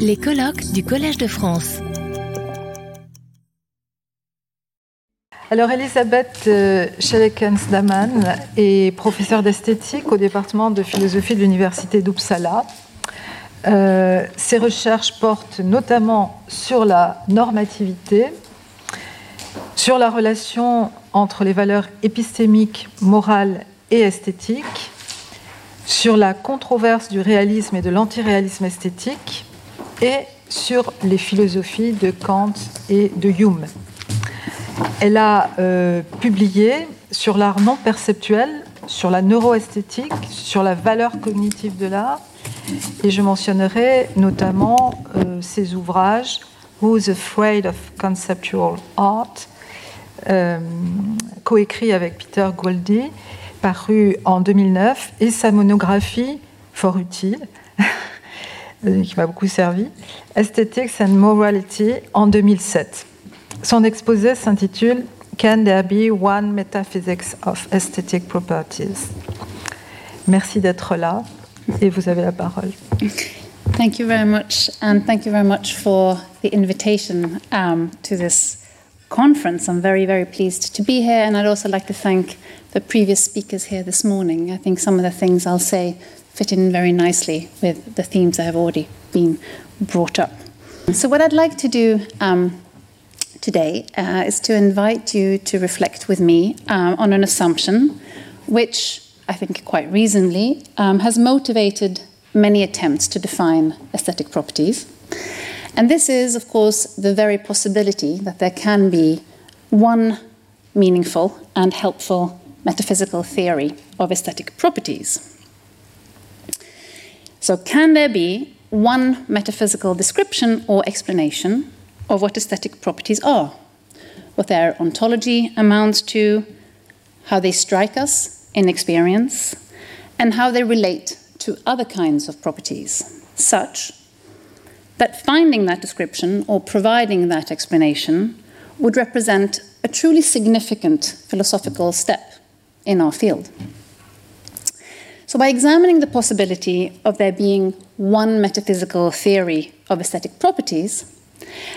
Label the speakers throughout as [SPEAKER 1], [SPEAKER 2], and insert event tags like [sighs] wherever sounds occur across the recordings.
[SPEAKER 1] Les colloques du Collège de France.
[SPEAKER 2] Alors Elisabeth euh, Schelekens-Daman est professeure d'esthétique au département de philosophie de l'Université d'Uppsala. Euh, ses recherches portent notamment sur la normativité, sur la relation entre les valeurs épistémiques, morales et esthétiques, sur la controverse du réalisme et de l'antiréalisme esthétique, et sur les philosophies de Kant et de Hume. Elle a euh, publié sur l'art non perceptuel, sur la neuroesthétique, sur la valeur cognitive de l'art, et je mentionnerai notamment euh, ses ouvrages Who's Afraid of Conceptual Art, euh, coécrit avec Peter Goldie, paru en 2009, et sa monographie, fort utile, [laughs] qui m'a beaucoup servi, Aesthetics and Morality, en 2007. Son exposé s'intitule Can there be one metaphysics of aesthetic properties? Merci d'être là et vous avez la parole.
[SPEAKER 3] Thank you very much, and thank you very much for the invitation um, to this conference. I'm very, very pleased to be here, and I'd also like to thank the previous speakers here this morning. I think some of the things I'll say fit in very nicely with the themes that have already been brought up. So, what I'd like to do um, today uh, is to invite you to reflect with me um, on an assumption which I think quite reasonably um, has motivated many attempts to define aesthetic properties. And this is, of course, the very possibility that there can be one meaningful and helpful metaphysical theory of aesthetic properties. So, can there be one metaphysical description or explanation of what aesthetic properties are, what their ontology amounts to, how they strike us in experience, and how they relate to other kinds of properties, such that finding that description or providing that explanation would represent a truly significant philosophical step in our field. So, by examining the possibility of there being one metaphysical theory of aesthetic properties,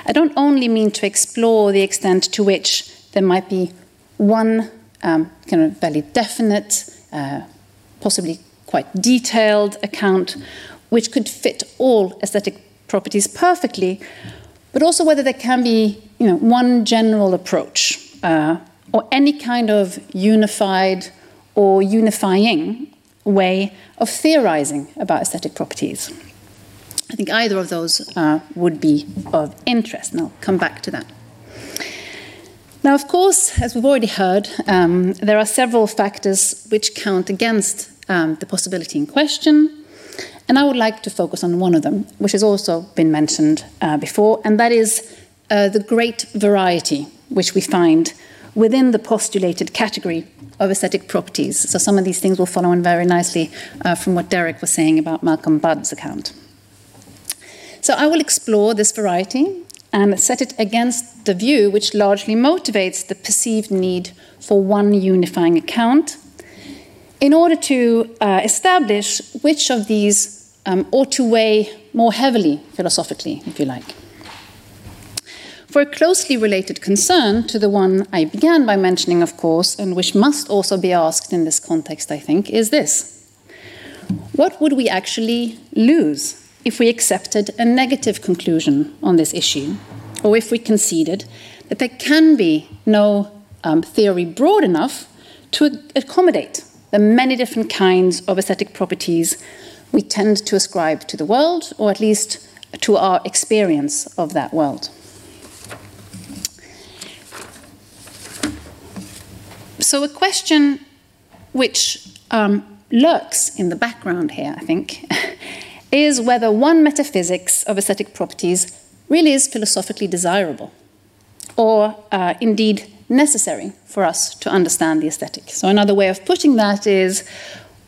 [SPEAKER 3] I don't only mean to explore the extent to which there might be one um, kind of fairly definite, uh, possibly quite detailed account which could fit all aesthetic properties perfectly, but also whether there can be you know, one general approach uh, or any kind of unified or unifying way of theorizing about aesthetic properties. I think either of those uh, would be of interest, and I'll come back to that. Now, of course, as we've already heard, um, there are several factors which count against um, the possibility in question, and I would like to focus on one of them, which has also been mentioned uh, before, and that is uh, the great variety which we find within the postulated category of aesthetic properties. So, some of these things will follow on very nicely uh, from what Derek was saying about Malcolm Budd's account. So I will explore this variety and set it against the view which largely motivates the perceived need for one unifying account in order to uh, establish which of these um, ought to weigh more heavily philosophically, if you like. For a closely related concern to the one I began by mentioning, of course, and which must also be asked in this context, I think, is this What would we actually lose if we accepted a negative conclusion on this issue, or if we conceded that there can be no um, theory broad enough to accommodate the many different kinds of aesthetic properties we tend to ascribe to the world, or at least to our experience of that world. So, a question which um, lurks in the background here, I think, [laughs] is whether one metaphysics of aesthetic properties really is philosophically desirable or uh, indeed necessary for us to understand the aesthetic. So, another way of putting that is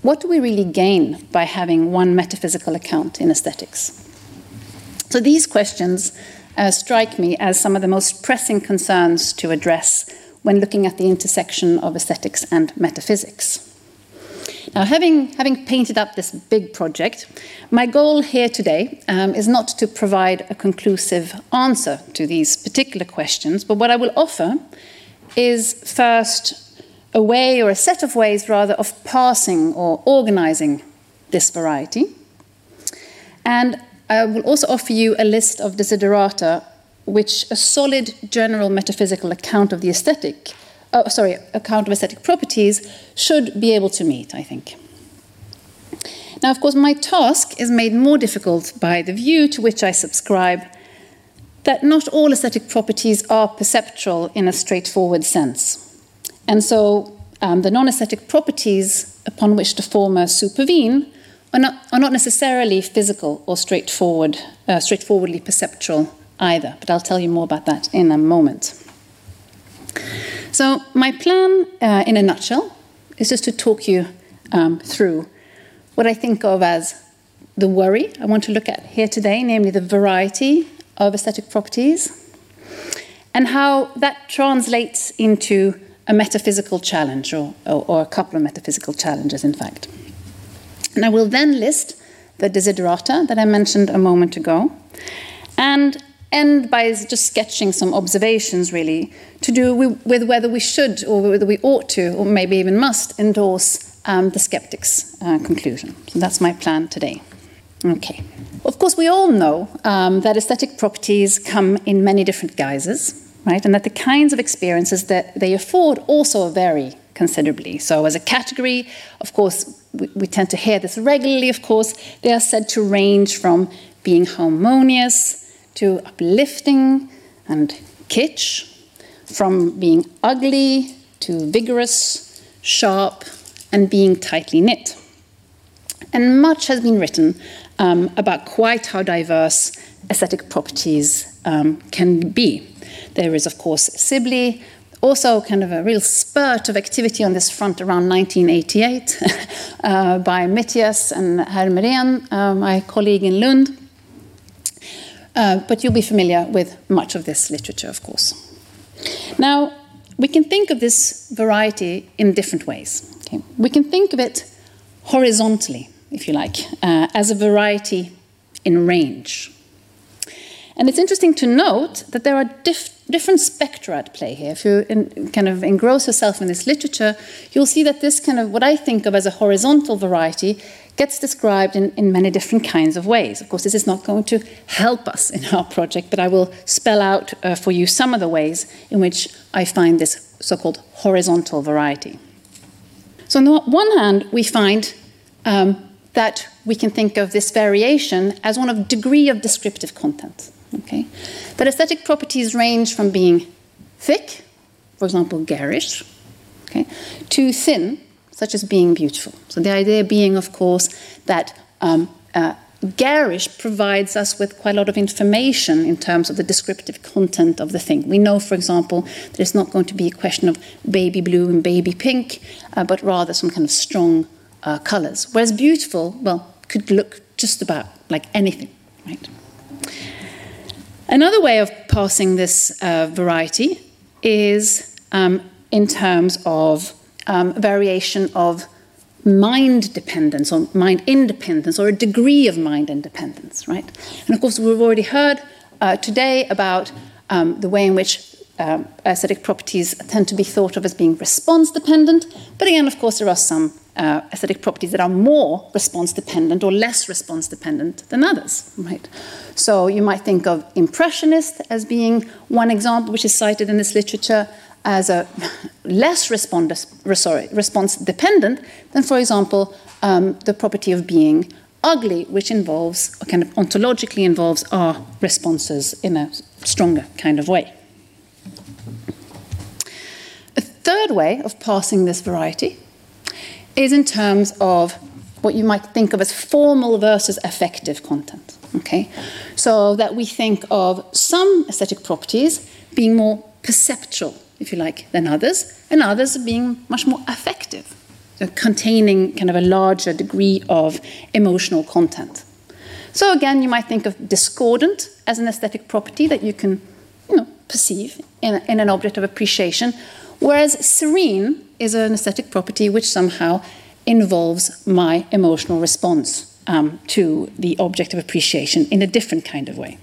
[SPEAKER 3] what do we really gain by having one metaphysical account in aesthetics? So, these questions uh, strike me as some of the most pressing concerns to address when looking at the intersection of aesthetics and metaphysics. Now, having, having painted up this big project, my goal here today um, is not to provide a conclusive answer to these particular questions, but what I will offer is first a way or a set of ways, rather, of passing or organizing this variety. And I will also offer you a list of desiderata which a solid general metaphysical account of the aesthetic, oh, sorry, account of aesthetic properties should be able to meet, I think. Now, of course, my task is made more difficult by the view to which I subscribe that not all aesthetic properties are perceptual in a straightforward sense. And so um, the non aesthetic properties upon which the former supervene are not, are not necessarily physical or straightforward, uh, straightforwardly perceptual either, but I'll tell you more about that in a moment. So, my plan uh, in a nutshell is just to talk you um, through what I think of as the worry I want to look at here today, namely the variety of aesthetic properties, and how that translates into a metaphysical challenge, or, or, or a couple of metaphysical challenges, in fact. And I will then list the desiderata that I mentioned a moment ago, and end by just sketching some observations, really, to do with whether we should or whether we ought to, or maybe even must, endorse um, the skeptic's uh, conclusion. So that's my plan today. Okay. Of course, we all know um, that aesthetic properties come in many different guises, right? And that the kinds of experiences that they afford also vary considerably. So, as a category, of course, we, we tend to hear this regularly, of course, they are said to range from being harmonious to uplifting and kitsch, from being ugly to vigorous, sharp, and being tightly knit. And much has been written um, about quite how diverse aesthetic properties um, can be. There is, of course, Sibley, also kind of a real spurt of activity on this front around 1988 [laughs] uh, by Mitias and Hermeren, uh, my colleague in Lund. Uh, but you'll be familiar with much of this literature, of course. Now, we can think of this variety in different ways. Okay? We can think of it horizontally, if you like, uh, as a variety in range. And it's interesting to note that there are dif different spectra at play here. If you in, kind of engross yourself in this literature, you'll see that this kind of what I think of as a horizontal variety gets described in, in many different kinds of ways. Of course, this is not going to help us in our project, but I will spell out uh, for you some of the ways in which I find this so called horizontal variety. So, on the one hand, we find um, that we can think of this variation as one of degree of descriptive content. Okay? That aesthetic properties range from being thick, for example, garish, okay, to thin, such as being beautiful. So the idea being, of course, that um, uh, garish provides us with quite a lot of information in terms of the descriptive content of the thing. We know, for example, that it's not going to be a question of baby blue and baby pink, uh, but rather some kind of strong uh, colors. Whereas beautiful, well, could look just about like anything, right? Another way of passing this uh, variety is um, in terms of um, variation of mind dependence or mind independence or a degree of mind independence, right? And of course, we've already heard uh, today about um, the way in which um, aesthetic properties tend to be thought of as being response dependent. But again, of course, there are some uh, aesthetic properties that are more response dependent or less response dependent than others, right? So you might think of impressionist as being one example, which is cited in this literature as a [laughs] less sorry, response dependent than, for example, um, the property of being ugly, which involves, or kind of ontologically involves our responses in a stronger kind of way. A third way of passing this variety is in terms of what you might think of as formal versus affective content. Okay, so that we think of some aesthetic properties being more perceptual if you like, than others, and others being much more affective, containing kind of a larger degree of emotional content. So again, you might think of discordant as an aesthetic property that you can you know, perceive in, in an object of appreciation, whereas serene is an aesthetic property which somehow involves my emotional response um, to the object of appreciation in a different kind of way.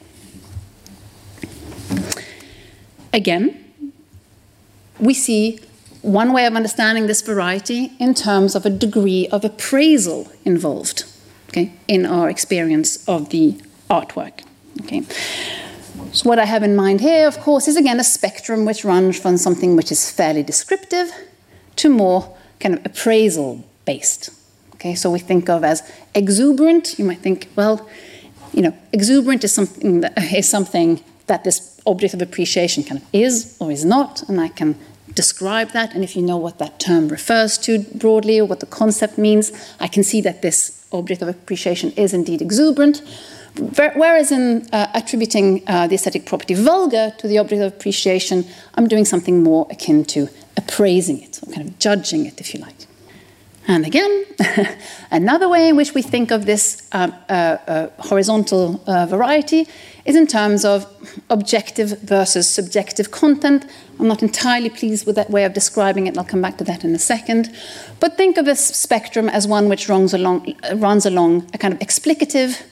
[SPEAKER 3] Again, we see one way of understanding this variety in terms of a degree of appraisal involved okay, in our experience of the artwork. Okay. So, what I have in mind here, of course, is again a spectrum which runs from something which is fairly descriptive to more kind of appraisal based. Okay, so we think of as exuberant. You might think, well, you know, exuberant is something that [laughs] is something that this object of appreciation kind of is or is not, and I can describe that. And if you know what that term refers to broadly or what the concept means, I can see that this object of appreciation is indeed exuberant. Whereas in uh, attributing uh, the aesthetic property vulgar to the object of appreciation, I'm doing something more akin to appraising it, or kind of judging it, if you like. And again, [laughs] another way in which we think of this um, uh, uh, horizontal uh, variety is in terms of objective versus subjective content. I'm not entirely pleased with that way of describing it, and I'll come back to that in a second. But think of this spectrum as one which runs along, runs along a kind of explicative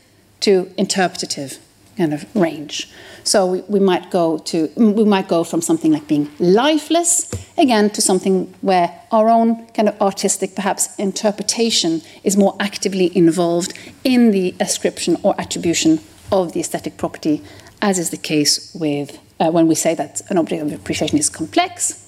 [SPEAKER 3] to interpretative kind of range. So we, we, might go to we might go from something like being lifeless again to something where our own kind of artistic perhaps interpretation is more actively involved in the ascription or attribution of the aesthetic property, as is the case with uh, when we say that an object of appreciation is complex.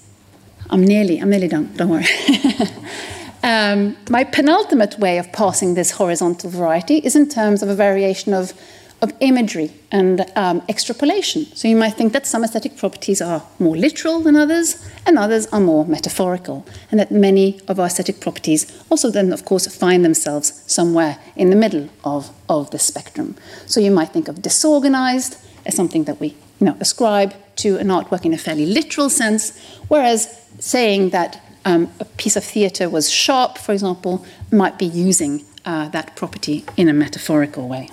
[SPEAKER 3] I'm nearly I'm nearly done. Don't worry. [laughs] Um, my penultimate way of passing this horizontal variety is in terms of a variation of, of imagery and um, extrapolation. So you might think that some aesthetic properties are more literal than others, and others are more metaphorical, and that many of our aesthetic properties also then, of course, find themselves somewhere in the middle of, of the spectrum. So you might think of disorganized as something that we you know, ascribe to an artwork in a fairly literal sense, whereas saying that um, a piece of theatre was sharp, for example, might be using uh, that property in a metaphorical way.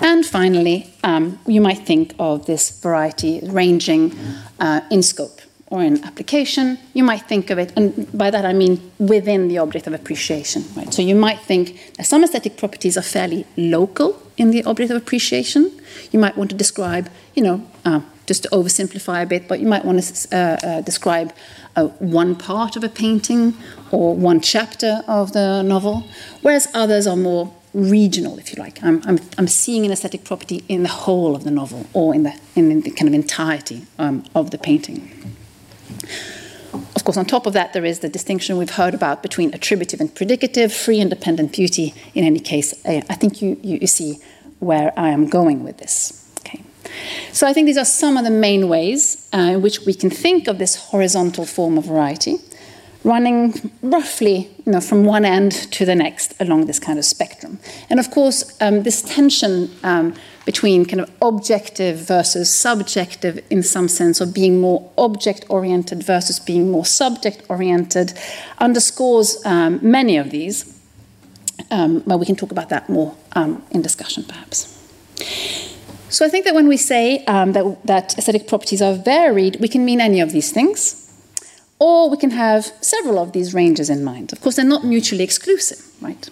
[SPEAKER 3] And finally, um, you might think of this variety ranging uh, in scope or in application. You might think of it, and by that I mean within the object of appreciation. Right? So you might think that some aesthetic properties are fairly local in the object of appreciation. You might want to describe, you know, uh, just to oversimplify a bit, but you might want to uh, uh, describe uh, one part of a painting or one chapter of the novel, whereas others are more regional, if you like. I'm, I'm, I'm seeing an aesthetic property in the whole of the novel or in the, in the kind of entirety um, of the painting. Of course, on top of that, there is the distinction we've heard about between attributive and predicative, free and dependent beauty. In any case, I think you, you, you see where I am going with this. So I think these are some of the main ways uh, in which we can think of this horizontal form of variety, running roughly you know, from one end to the next along this kind of spectrum. And of course, um, this tension um, between kind of objective versus subjective in some sense, or being more object oriented versus being more subject oriented, underscores um, many of these. Um, but we can talk about that more um, in discussion perhaps. So I think that when we say um, that, that aesthetic properties are varied, we can mean any of these things, or we can have several of these ranges in mind. Of course, they're not mutually exclusive, right?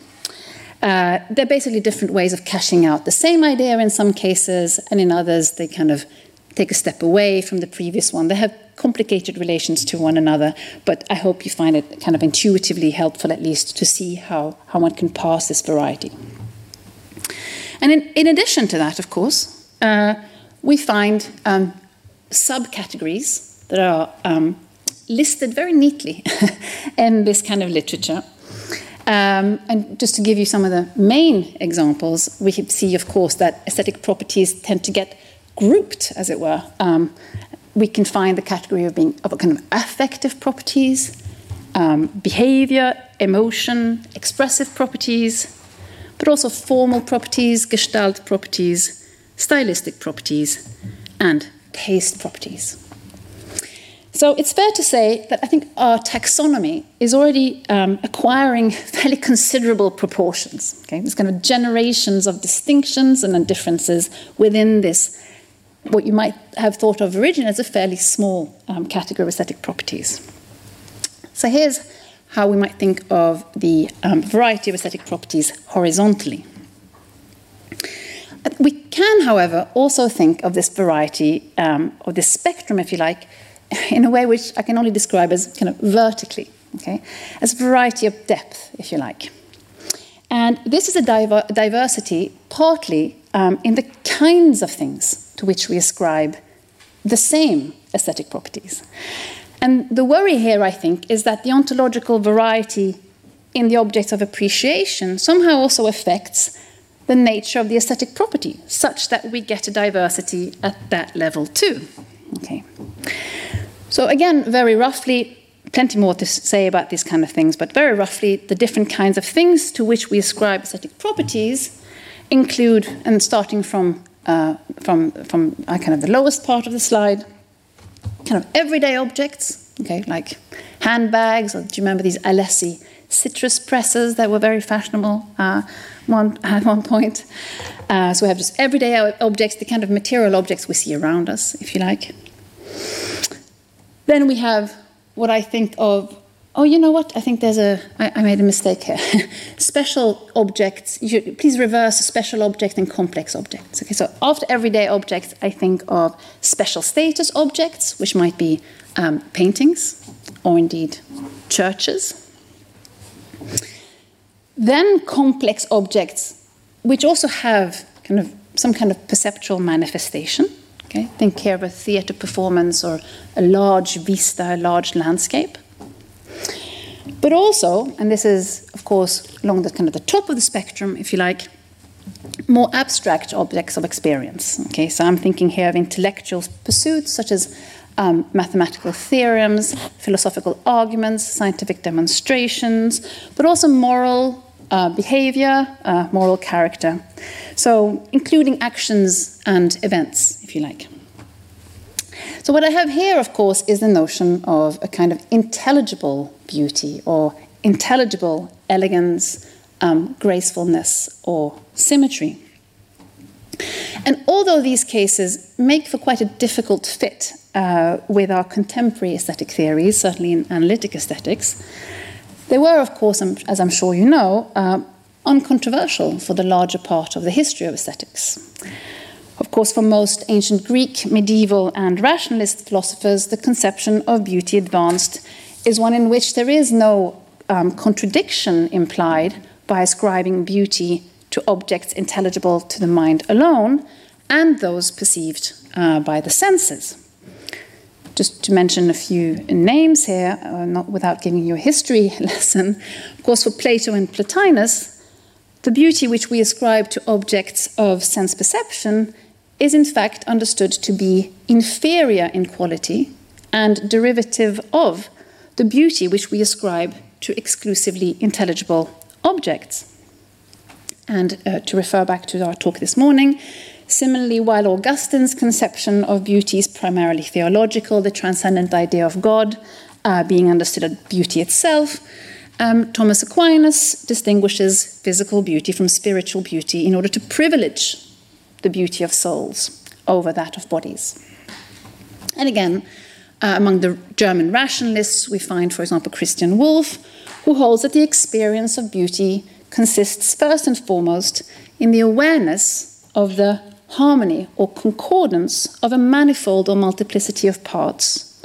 [SPEAKER 3] Uh, they're basically different ways of cashing out the same idea in some cases, and in others, they kind of take a step away from the previous one. They have complicated relations to one another, but I hope you find it kind of intuitively helpful, at least, to see how, how one can pass this variety. And in, in addition to that, of course, uh, we find um, subcategories that are um, listed very neatly [laughs] in this kind of literature. Um, and just to give you some of the main examples, we see, of course, that aesthetic properties tend to get grouped, as it were. Um, we can find the category of being of a kind of affective properties, um, behavior, emotion, expressive properties, but also formal properties, gestalt properties, stylistic properties, and taste properties. So it's fair to say that I think our taxonomy is already um, acquiring [laughs] fairly considerable proportions. Okay? There's kind of generations of distinctions and differences within this, what you might have thought of originally as a fairly small um, category of aesthetic properties. So here's how we might think of the um, variety of aesthetic properties horizontally. We can, however, also think of this variety, um, or this spectrum, if you like, in a way which I can only describe as kind of vertically, okay, as a variety of depth, if you like. And this is a diver diversity partly um, in the kinds of things to which we ascribe the same aesthetic properties. And the worry here, I think, is that the ontological variety in the objects of appreciation somehow also affects the nature of the aesthetic property, such that we get a diversity at that level too. Okay. So again, very roughly, plenty more to say about these kind of things, but very roughly, the different kinds of things to which we ascribe aesthetic properties include, and starting from uh, from from uh, kind of the lowest part of the slide, kind of everyday objects, okay, like handbags, or do you remember these Alessi citrus presses that were very fashionable uh, one, [laughs] at one point? Uh, so we have just everyday objects, the kind of material objects we see around us, if you like. Then we have what I think of oh, you know what? I think there's a. I, I made a mistake here. [laughs] special objects. Should, please reverse special object and complex objects. Okay, so after everyday objects, I think of special status objects, which might be um, paintings or indeed churches. Then complex objects, which also have kind of some kind of perceptual manifestation. Okay, think here of a theatre performance or a large vista, a large landscape. But also, and this is, of course, along the kind of the top of the spectrum, if you like, more abstract objects of experience. Okay, so I'm thinking here of intellectual pursuits such as um, mathematical theorems, philosophical arguments, scientific demonstrations, but also moral uh, behavior, uh, moral character. So, including actions and events, if you like. So, what I have here, of course, is the notion of a kind of intelligible beauty or intelligible elegance, um, gracefulness, or symmetry. And although these cases make for quite a difficult fit uh, with our contemporary aesthetic theories, certainly in analytic aesthetics, they were, of course, as I'm sure you know, uh, uncontroversial for the larger part of the history of aesthetics. Of course, for most ancient Greek, medieval, and rationalist philosophers, the conception of beauty advanced is one in which there is no um, contradiction implied by ascribing beauty to objects intelligible to the mind alone and those perceived uh, by the senses. Just to mention a few names here, uh, not without giving you a history [laughs] lesson. Of course, for Plato and Plotinus, the beauty which we ascribe to objects of sense perception is in fact understood to be inferior in quality and derivative of the beauty which we ascribe to exclusively intelligible objects. And uh, to refer back to our talk this morning, similarly, while Augustine's conception of beauty is primarily theological, the transcendent idea of God uh, being understood as beauty itself, um, Thomas Aquinas distinguishes physical beauty from spiritual beauty in order to privilege the beauty of souls over that of bodies. And again, uh, among the German rationalists, we find, for example, Christian Wolff, who holds that the experience of beauty consists first and foremost in the awareness of the harmony or concordance of a manifold or multiplicity of parts,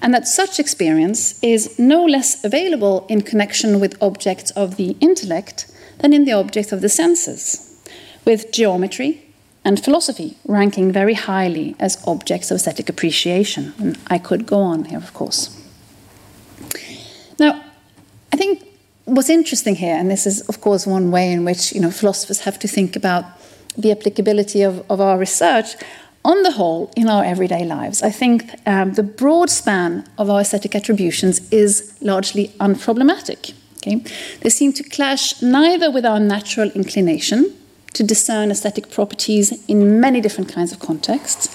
[SPEAKER 3] and that such experience is no less available in connection with objects of the intellect than in the objects of the senses, with geometry, and philosophy ranking very highly as objects of aesthetic appreciation. And I could go on here, of course. Now, I think what's interesting here, and this is, of course, one way in which you know, philosophers have to think about the applicability of, of our research, on the whole, in our everyday lives, I think um, the broad span of our aesthetic attributions is largely unproblematic. Okay? They seem to clash neither with our natural inclination to discern aesthetic properties in many different kinds of contexts,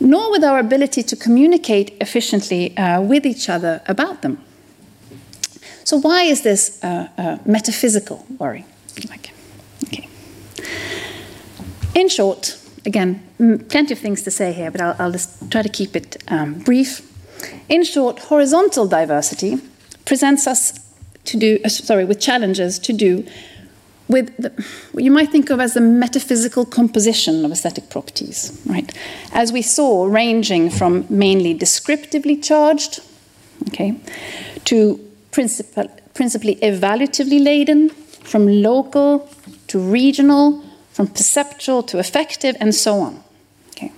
[SPEAKER 3] nor with our ability to communicate efficiently uh, with each other about them. So, why is this uh, uh, metaphysical worry? In short, again, plenty of things to say here, but I'll, I'll just try to keep it um, brief. In short, horizontal diversity presents us to do, uh, sorry, with challenges to do with the, what you might think of as the metaphysical composition of aesthetic properties, right? As we saw, ranging from mainly descriptively charged, okay, to principal, principally evaluatively laden, from local to regional, from perceptual to affective, and so on. Okay.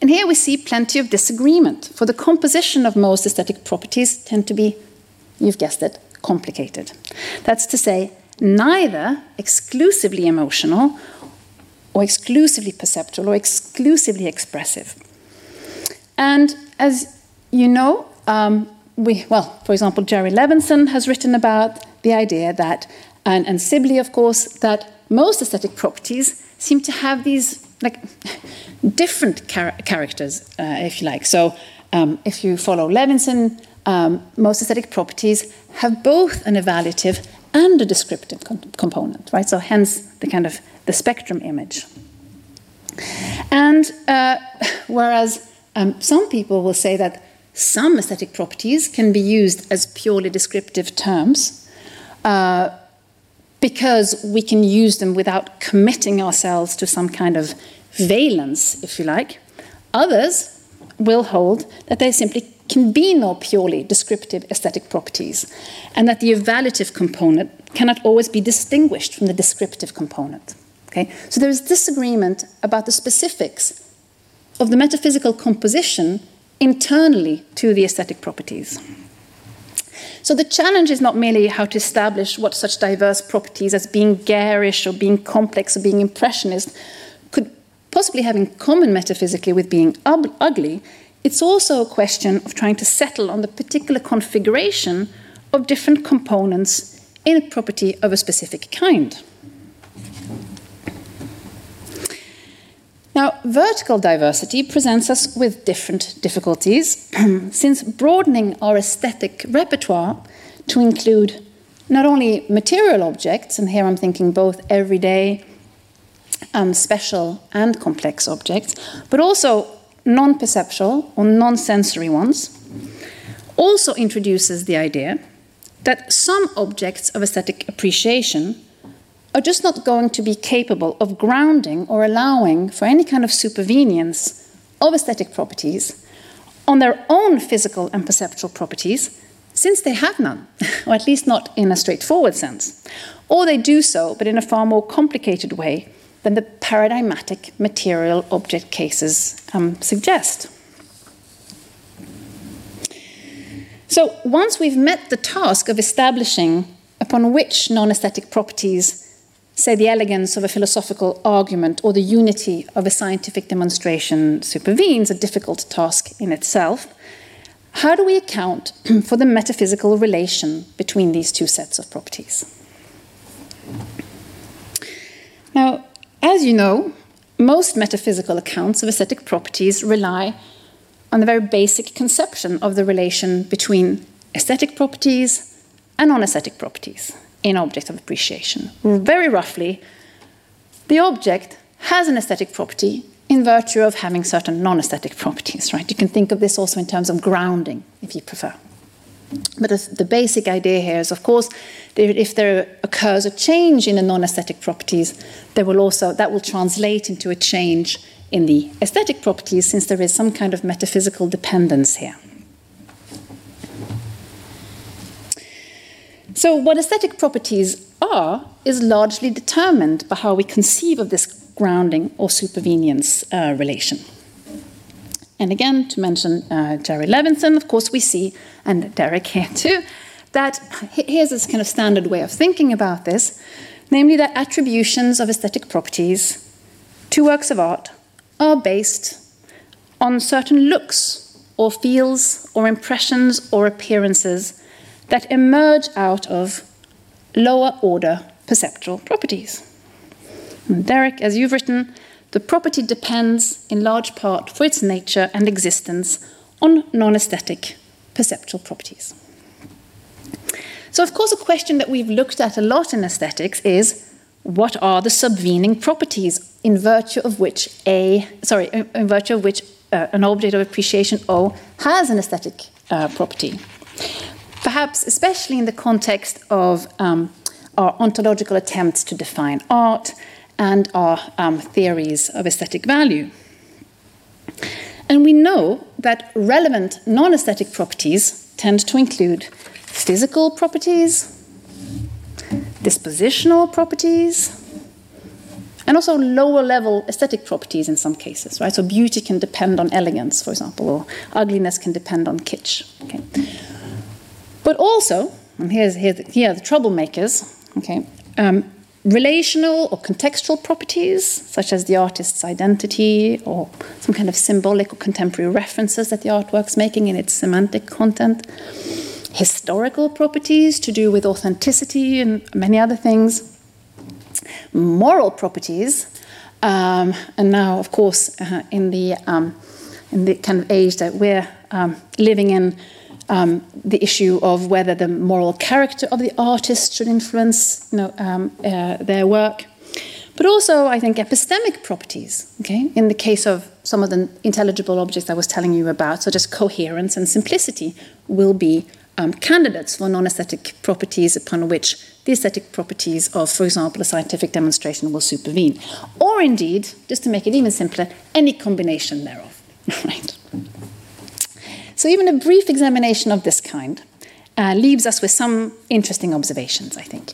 [SPEAKER 3] And here we see plenty of disagreement, for the composition of most aesthetic properties tend to be, you've guessed it, complicated. That's to say, neither exclusively emotional or exclusively perceptual or exclusively expressive. And as you know, um, we, well, for example, Jerry Levinson has written about the idea that, and, and Sibley, of course, that most aesthetic properties seem to have these like [laughs] different char characters, uh, if you like. So, um, if you follow Levinson, um, most aesthetic properties have both an evaluative and a descriptive component, right? So hence the kind of the spectrum image. And uh, [laughs] whereas um, some people will say that some aesthetic properties can be used as purely descriptive terms uh, because we can use them without committing ourselves to some kind of valence, if you like. Others will hold that there simply can be no purely descriptive aesthetic properties, and that the evaluative component cannot always be distinguished from the descriptive component. Okay? So there is disagreement about the specifics of the metaphysical composition internally to the aesthetic properties. So the challenge is not merely how to establish what such diverse properties as being garish or being complex or being impressionist could possibly have in common metaphysically with being ugly, it's also a question of trying to settle on the particular configuration of different components in a property of a specific kind. Now, vertical diversity presents us with different difficulties, [clears throat] since broadening our aesthetic repertoire to include not only material objects, and here I'm thinking both everyday, um, special, and complex objects, but also non perceptual or non sensory ones, also introduces the idea that some objects of aesthetic appreciation are just not going to be capable of grounding or allowing for any kind of supervenience of aesthetic properties on their own physical and perceptual properties, since they have none, [laughs] or at least not in a straightforward sense. Or they do so, but in a far more complicated way than the paradigmatic material object cases um, suggest. So, once we've met the task of establishing upon which non aesthetic properties, say the elegance of a philosophical argument or the unity of a scientific demonstration, supervenes, a difficult task in itself, how do we account [clears throat] for the metaphysical relation between these two sets of properties? Now, as you know, most metaphysical accounts of aesthetic properties rely on the very basic conception of the relation between aesthetic properties and non aesthetic properties in object of appreciation. Very roughly, the object has an aesthetic property in virtue of having certain non aesthetic properties, right? You can think of this also in terms of grounding, if you prefer. But the basic idea here is, of course, that if there occurs a change in the non-aesthetic properties, there will also that will translate into a change in the aesthetic properties, since there is some kind of metaphysical dependence here. So, what aesthetic properties are is largely determined by how we conceive of this grounding or supervenience uh, relation. And again, to mention uh, Jerry Levinson, of course, we see, and Derek here too, that here's this kind of standard way of thinking about this namely, that attributions of aesthetic properties to works of art are based on certain looks or feels or impressions or appearances that emerge out of lower order perceptual properties. And Derek, as you've written, the property depends in large part for its nature and existence on non aesthetic perceptual properties. So, of course, a question that we've looked at a lot in aesthetics is what are the subvening properties in virtue of which a sorry in virtue of which uh, an object of appreciation O has an aesthetic uh, property. Perhaps especially in the context of um, our ontological attempts to define art and our um, theories of aesthetic value. And we know that relevant non aesthetic properties tend to include physical properties, dispositional properties, and also lower level aesthetic properties in some cases, right? So beauty can depend on elegance, for example, or ugliness can depend on kitsch. Okay? But also, and here's, here, here are the troublemakers, okay? Um, relational or contextual properties, such as the artist's identity or some kind of symbolic or contemporary references that the artwork's making in its semantic content, historical properties to do with authenticity and many other things moral properties. Um, and now, of course, uh, in the um, in the kind of age that we're um, living in, um, the issue of whether the moral character of the artist should influence you know, um, uh, their work. But also, I think, epistemic properties. Okay, in the case of some of the intelligible objects I was telling you about, such as coherence and simplicity, will be um, candidates for non aesthetic properties upon which the aesthetic properties of, for example, a scientific demonstration will supervene. Or indeed, just to make it even simpler, any combination thereof. [laughs] right? So, even a brief examination of this kind uh, leaves us with some interesting observations, I think.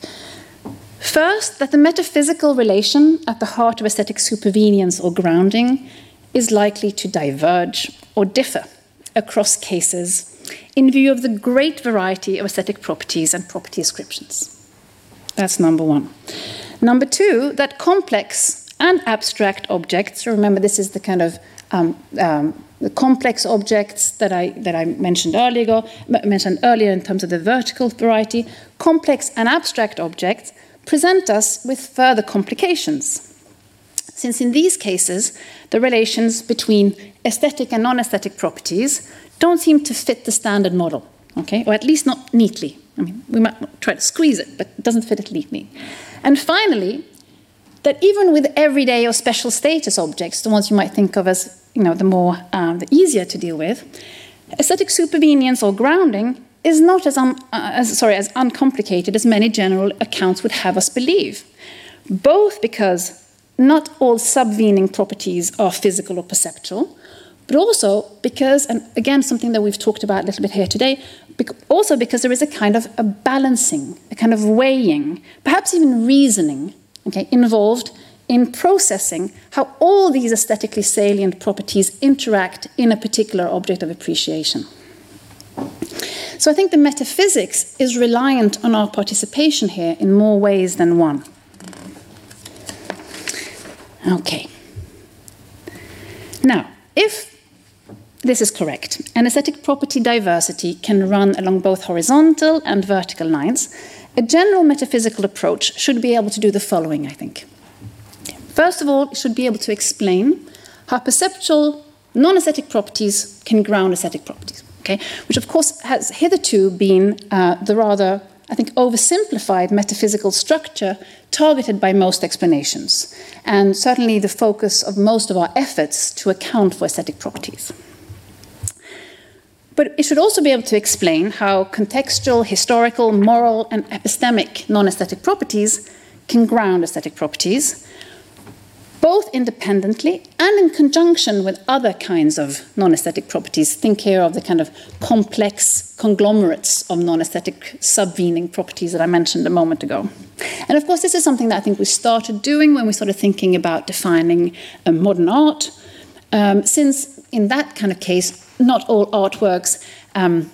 [SPEAKER 3] First, that the metaphysical relation at the heart of aesthetic supervenience or grounding is likely to diverge or differ across cases in view of the great variety of aesthetic properties and property ascriptions. That's number one. Number two, that complex and abstract objects, remember this is the kind of um, um, the complex objects that I, that I mentioned earlier, mentioned earlier in terms of the vertical variety, complex and abstract objects present us with further complications. Since in these cases, the relations between aesthetic and non aesthetic properties don't seem to fit the standard model, okay, or at least not neatly. I mean, we might try to squeeze it, but it doesn't fit it neatly. And finally, that even with everyday or special status objects, the ones you might think of as you know the more um, the easier to deal with, aesthetic supervenience or grounding is not as, un, uh, as sorry as uncomplicated as many general accounts would have us believe. Both because not all subvening properties are physical or perceptual, but also because, and again, something that we've talked about a little bit here today, also because there is a kind of a balancing, a kind of weighing, perhaps even reasoning, okay, involved in processing how all these aesthetically salient properties interact in a particular object of appreciation. So I think the metaphysics is reliant on our participation here in more ways than one. Okay. Now, if this is correct. An aesthetic property diversity can run along both horizontal and vertical lines. A general metaphysical approach should be able to do the following, I think. First of all, it should be able to explain how perceptual non aesthetic properties can ground aesthetic properties, okay? which of course has hitherto been uh, the rather, I think, oversimplified metaphysical structure targeted by most explanations, and certainly the focus of most of our efforts to account for aesthetic properties. But it should also be able to explain how contextual, historical, moral, and epistemic non aesthetic properties can ground aesthetic properties, both independently and in conjunction with other kinds of non aesthetic properties. Think here of the kind of complex conglomerates of non aesthetic subvening properties that I mentioned a moment ago. And of course, this is something that I think we started doing when we started thinking about defining modern art. Um, since in that kind of case, not all artworks um,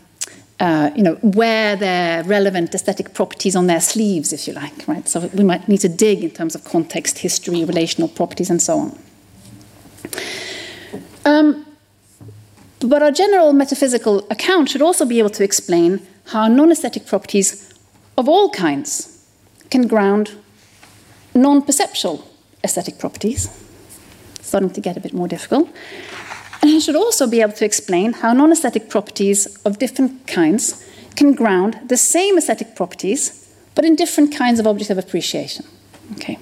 [SPEAKER 3] uh, you know, wear their relevant aesthetic properties on their sleeves, if you like, right? So we might need to dig in terms of context, history, relational properties, and so on. Um, but our general metaphysical account should also be able to explain how non aesthetic properties of all kinds can ground non perceptual aesthetic properties. Starting to get a bit more difficult. And he should also be able to explain how non aesthetic properties of different kinds can ground the same aesthetic properties, but in different kinds of objects of appreciation. Okay.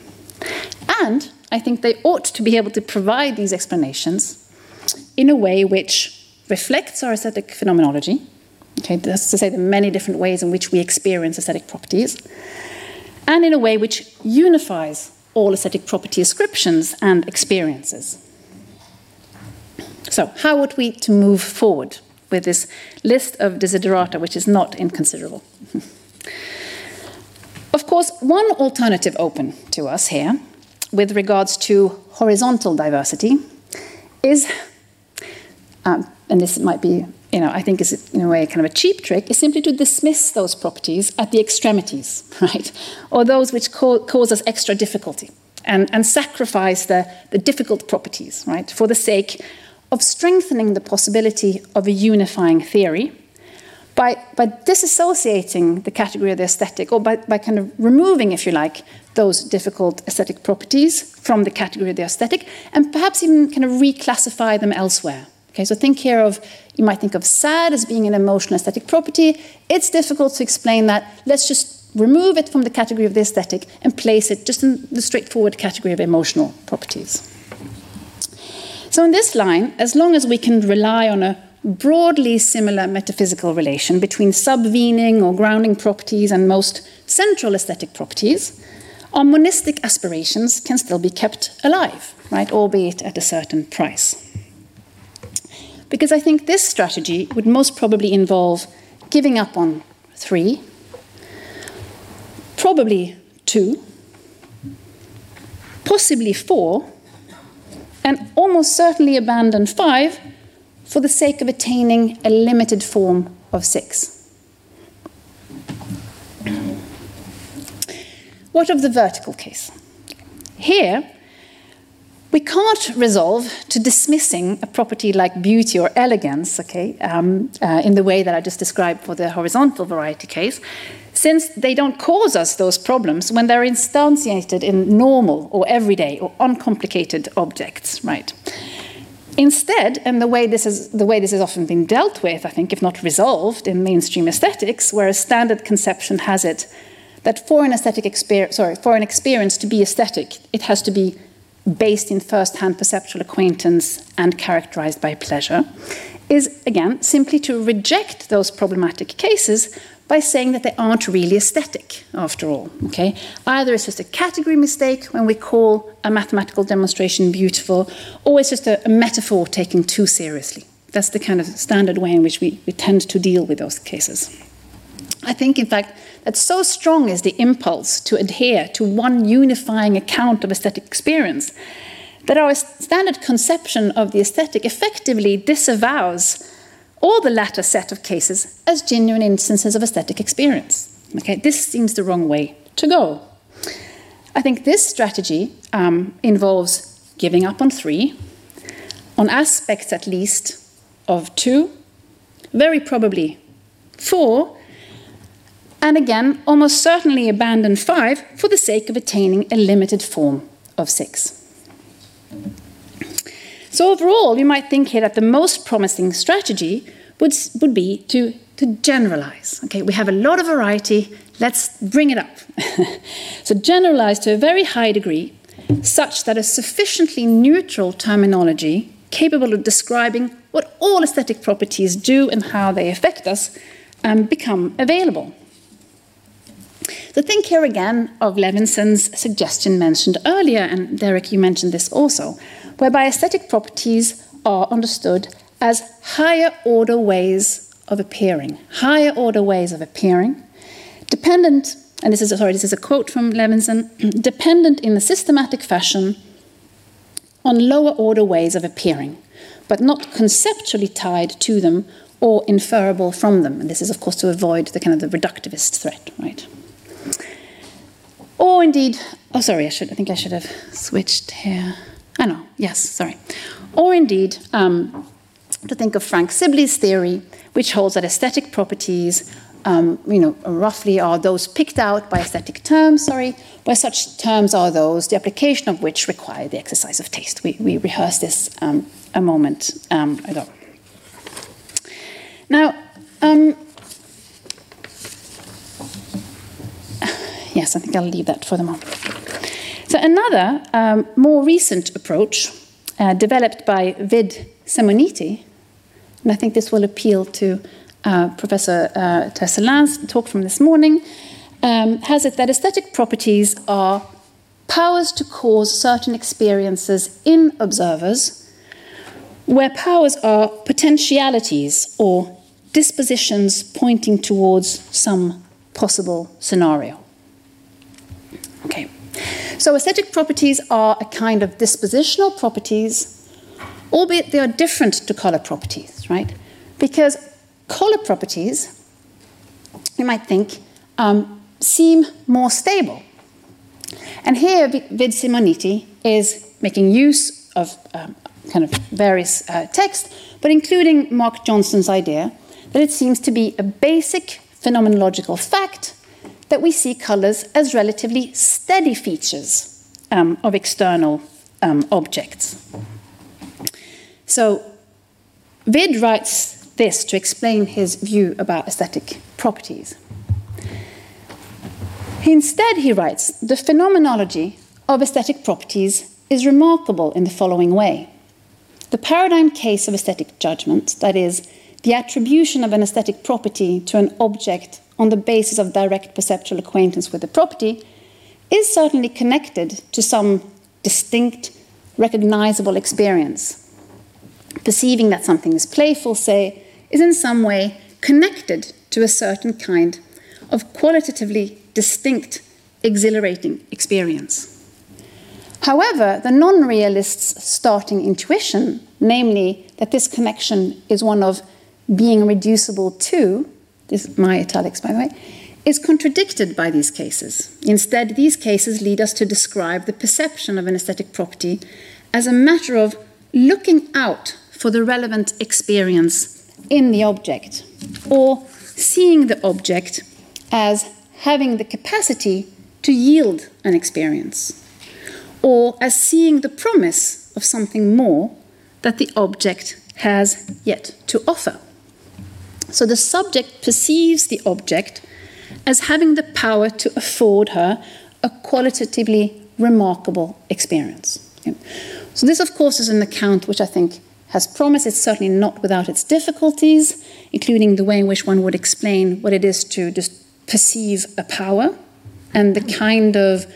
[SPEAKER 3] And I think they ought to be able to provide these explanations in a way which reflects our aesthetic phenomenology, Okay, that's to say the many different ways in which we experience aesthetic properties, and in a way which unifies all aesthetic property ascriptions and experiences. So, how would we to move forward with this list of desiderata, which is not inconsiderable? [laughs] of course, one alternative open to us here, with regards to horizontal diversity, is, um, and this might be, you know, I think is in a way kind of a cheap trick, is simply to dismiss those properties at the extremities, [laughs] right? Or those which co- cause us extra difficulty and, and sacrifice the, the difficult properties, right, for the sake of strengthening the possibility of a unifying theory by, by disassociating the category of the aesthetic, or by, by kind of removing, if you like, those difficult aesthetic properties from the category of the aesthetic, and perhaps even kind of reclassify them elsewhere. Okay, so think here of, you might think of sad as being an emotional aesthetic property. It's difficult to explain that. Let's just remove it from the category of the aesthetic and place it just in the straightforward category of emotional properties. So, in this line, as long as we can rely on a broadly similar metaphysical relation between subvening or grounding properties and most central aesthetic properties, our monistic aspirations can still be kept alive, right, albeit at a certain price. Because I think this strategy would most probably involve giving up on three, probably two, possibly four, and almost certainly abandon five for the sake of attaining a limited form of six. What of the vertical case? Here, we can't resolve to dismissing a property like beauty or elegance, okay, um, uh, in the way that I just described for the horizontal variety case, since they don't cause us those problems when they're instantiated in normal or everyday or uncomplicated objects, right? Instead, and the way this is the way this has often been dealt with, I think, if not resolved in mainstream aesthetics, where a standard conception has it that for an aesthetic experience, sorry, for an experience to be aesthetic, it has to be based in first-hand perceptual acquaintance and characterized by pleasure, is again simply to reject those problematic cases by saying that they aren't really aesthetic, after all. Okay? Either it's just a category mistake when we call a mathematical demonstration beautiful, or it's just a, a metaphor taken too seriously. That's the kind of standard way in which we, we tend to deal with those cases. I think, in fact, that so strong is the impulse to adhere to one unifying account of aesthetic experience that our standard conception of the aesthetic effectively disavows or the latter set of cases as genuine instances of aesthetic experience. Okay, this seems the wrong way to go. I think this strategy um, involves giving up on three, on aspects at least of two, very probably four, and again, almost certainly abandon five for the sake of attaining a limited form of six. So overall, you might think here that the most promising strategy would, would be to, to generalize. Okay, we have a lot of variety, let's bring it up. [laughs] so generalize to a very high degree, such that a sufficiently neutral terminology capable of describing what all aesthetic properties do and how they affect us um, become available. So think here again of Levinson's suggestion mentioned earlier, and Derek, you mentioned this also, whereby aesthetic properties are understood as higher order ways of appearing, higher order ways of appearing, dependent, and this is sorry, this is a quote from Levinson, [clears throat] dependent in a systematic fashion on lower order ways of appearing, but not conceptually tied to them or inferable from them. And this is, of course, to avoid the kind of the reductivist threat, right? Or indeed, oh, sorry, I should, I think I should have switched here. I know, yes, sorry. Or indeed, um, to think of Frank Sibley's theory, which holds that aesthetic properties, um, you know, roughly are those picked out by aesthetic terms, sorry, where such terms are those, the application of which require the exercise of taste. We, we rehearsed this um, a moment um, ago. Now, um, [sighs] yes, I think I'll leave that for the moment. So another um, more recent approach uh, developed by Vid Simoniti, and I think this will appeal to uh, Professor uh, Tercellin's talk from this morning, um, has it that aesthetic properties are powers to cause certain experiences in observers, where powers are potentialities or dispositions pointing towards some possible scenario. Okay. So aesthetic properties are a kind of dispositional properties, albeit they are different to color properties, right? Because color properties, you might think, um, seem more stable. And here, Vid Simoniti is making use of um, kind of various uh, texts, but including Mark Johnson's idea that it seems to be a basic phenomenological fact that we see colors as relatively steady features um, of external um, objects. So, Vid writes this to explain his view about aesthetic properties. Instead, he writes, the phenomenology of aesthetic properties is remarkable in the following way. The paradigm case of aesthetic judgment, that is, the attribution of an aesthetic property to an object on the basis of direct perceptual acquaintance with the property is certainly connected to some distinct, recognizable experience. Perceiving that something is playful, say, is in some way connected to a certain kind of qualitatively distinct, exhilarating experience. However, the non realist's starting intuition, namely that this connection is one of being reducible to, this is my italics by the way, is contradicted by these cases. Instead, these cases lead us to describe the perception of an aesthetic property as a matter of looking out for the relevant experience in the object, or seeing the object as having the capacity to yield an experience, or as seeing the promise of something more that the object has yet to offer. So the subject perceives the object as having the power to afford her a qualitatively remarkable experience. So, this, of course, is an account which I think has promise. It's certainly not without its difficulties, including the way in which one would explain what it is to just perceive a power and the kind of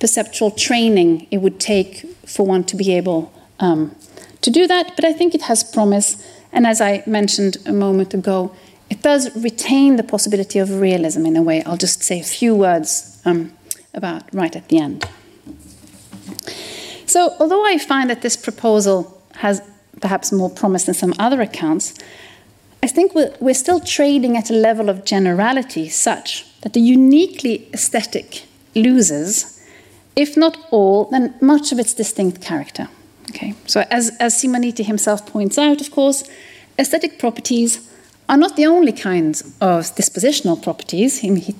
[SPEAKER 3] perceptual training it would take for one to be able um, to do that. But I think it has promise. And as I mentioned a moment ago, it does retain the possibility of realism in a way. I'll just say a few words um, about right at the end. So, although I find that this proposal has perhaps more promise than some other accounts, I think we're, we're still trading at a level of generality such that the uniquely aesthetic loses, if not all, then much of its distinct character. Okay, so as, as himself points out, of course, aesthetic properties are not the only kinds of dispositional properties. He, he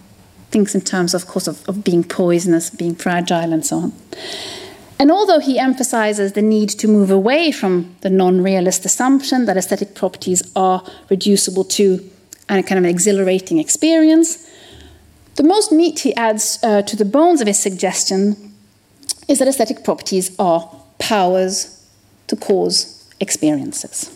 [SPEAKER 3] thinks in terms, of course, of, of being poisonous, being fragile, and so on. And although he emphasizes the need to move away from the non realist assumption that aesthetic properties are reducible to a kind of an exhilarating experience, the most meat he adds uh, to the bones of his suggestion is that aesthetic properties are powers to cause experiences.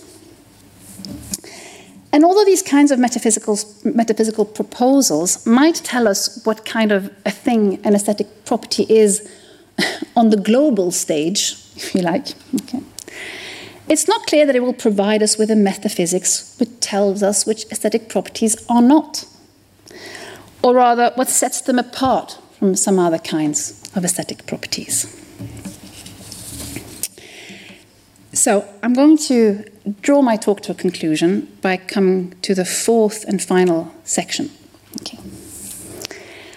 [SPEAKER 3] And although these kinds of metaphysical, metaphysical proposals might tell us what kind of a thing an aesthetic property is [laughs] on the global stage, if you like, okay, it's not clear that it will provide us with a metaphysics which tells us which aesthetic properties are not, or rather, what sets them apart from some other kinds of aesthetic properties. So I'm going to draw my talk to a conclusion by coming to the fourth and final section. Okay.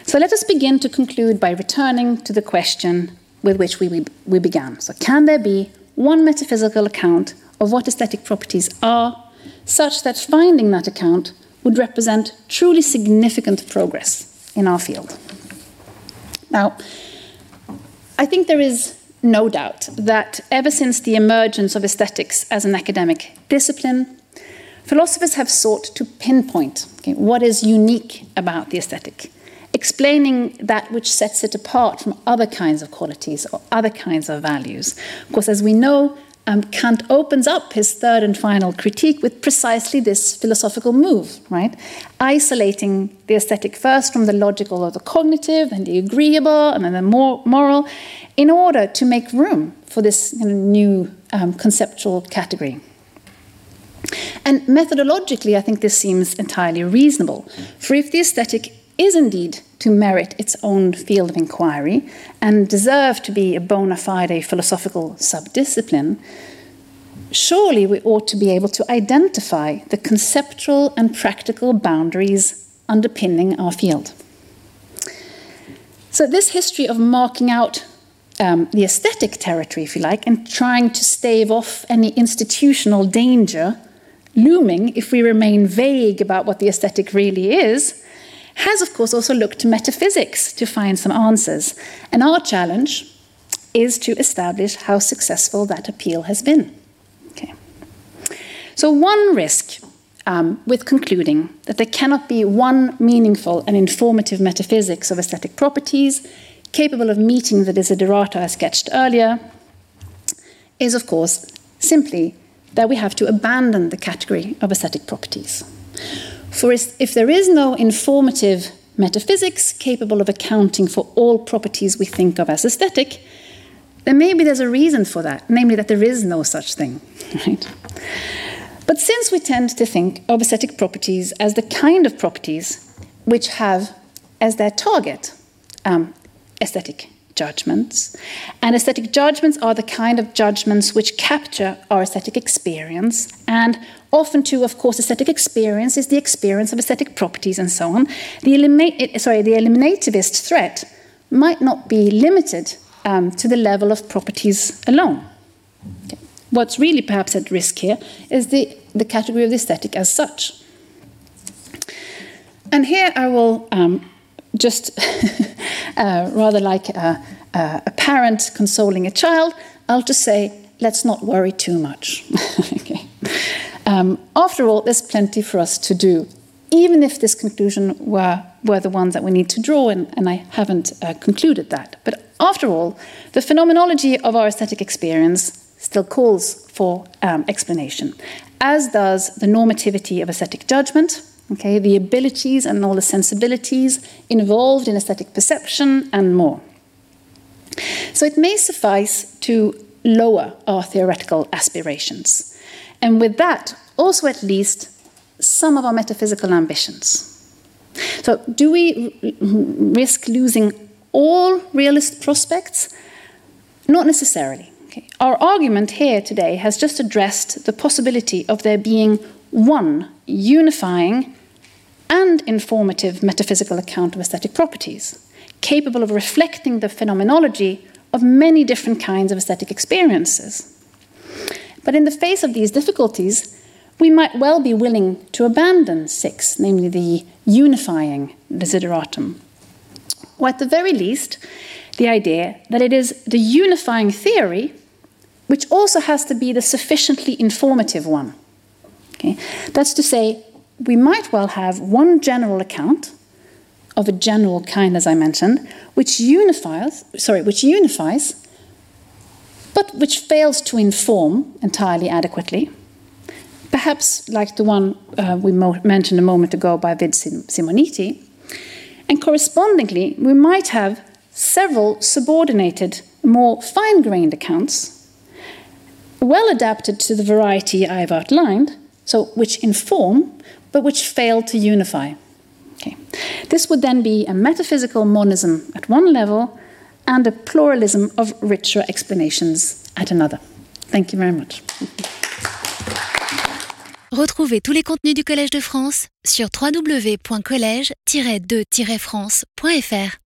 [SPEAKER 3] So let us begin to conclude by returning to the question with which we, we began. So, can there be one metaphysical account of what aesthetic properties are, such that finding that account would represent truly significant progress in our field? Now, I think there is no doubt that ever since the emergence of aesthetics as an academic discipline, philosophers have sought to pinpoint okay, what is unique about the aesthetic, explaining that which sets it apart from other kinds of qualities or other kinds of values. Of course, as we know, um, Kant opens up his third and final critique with precisely this philosophical move, right? Isolating the aesthetic first from the logical or the cognitive, then the agreeable, and then the more moral, in order to make room for this you know, new um, conceptual category. And methodologically, I think this seems entirely reasonable. For if the aesthetic is indeed to merit its own field of inquiry and deserve to be a bona fide philosophical subdiscipline, surely we ought to be able to identify the conceptual and practical boundaries underpinning our field. So, this history of marking out um, the aesthetic territory, if you like, and trying to stave off any institutional danger looming if we remain vague about what the aesthetic really is, has, of course, also looked to metaphysics to find some answers. And our challenge is to establish how successful that appeal has been. Okay. So, one risk um, with concluding that there cannot be one meaningful and informative metaphysics of aesthetic properties capable of meeting the desiderata I sketched earlier is, of course, simply that we have to abandon the category of aesthetic properties. For if there is no informative metaphysics capable of accounting for all properties we think of as aesthetic, then maybe there's a reason for that, namely that there is no such thing. [laughs] Right? But since we tend to think of aesthetic properties as the kind of properties which have as their target um, aesthetic judgments. And aesthetic judgments are the kind of judgments which capture our aesthetic experience. And often, too, of course, aesthetic experience is the experience of aesthetic properties and so on. The, eliminate, sorry, the eliminativist threat might not be limited um, to the level of properties alone. Okay. What's really perhaps at risk here is the, the category of the aesthetic as such. And here I will um, just [laughs] uh, rather like a, a, parent consoling a child, I'll just say, let's not worry too much. [laughs] okay. um, after all, there's plenty for us to do, even if this conclusion were, were the one that we need to draw, and, and I haven't uh, concluded that. But after all, the phenomenology of our aesthetic experience still calls for um, explanation, as does the normativity of aesthetic judgment okay, the abilities and all the sensibilities involved in aesthetic perception and more. So it may suffice to lower our theoretical aspirations, and with that, also at least some of our metaphysical ambitions. So, do we risk losing all realist prospects? Not necessarily. Okay. Our argument here today has just addressed the possibility of there being one unifying and informative metaphysical account of aesthetic properties, capable of reflecting the phenomenology of many different kinds of aesthetic experiences. But in the face of these difficulties, we might well be willing to abandon six, namely the unifying desideratum, or at the very least, the idea that it is the unifying theory which also has to be the sufficiently informative one. Okay? That's to say, we might well have one general account of a general kind, as I mentioned, which unifies, sorry, which unifies, but which fails to inform entirely adequately. Perhaps like the one uh, we mentioned a moment ago by Vid Simoniti. And correspondingly, we might have several subordinated, more fine grained accounts, well adapted to the variety I've outlined, so which inform but which fail to unify. Okay. This would then be a metaphysical monism at one level and a pluralism of richer explanations at another. Thank you very much.
[SPEAKER 1] Retrouvez tous les contenus du Collège de France sur www.college-de-france.fr.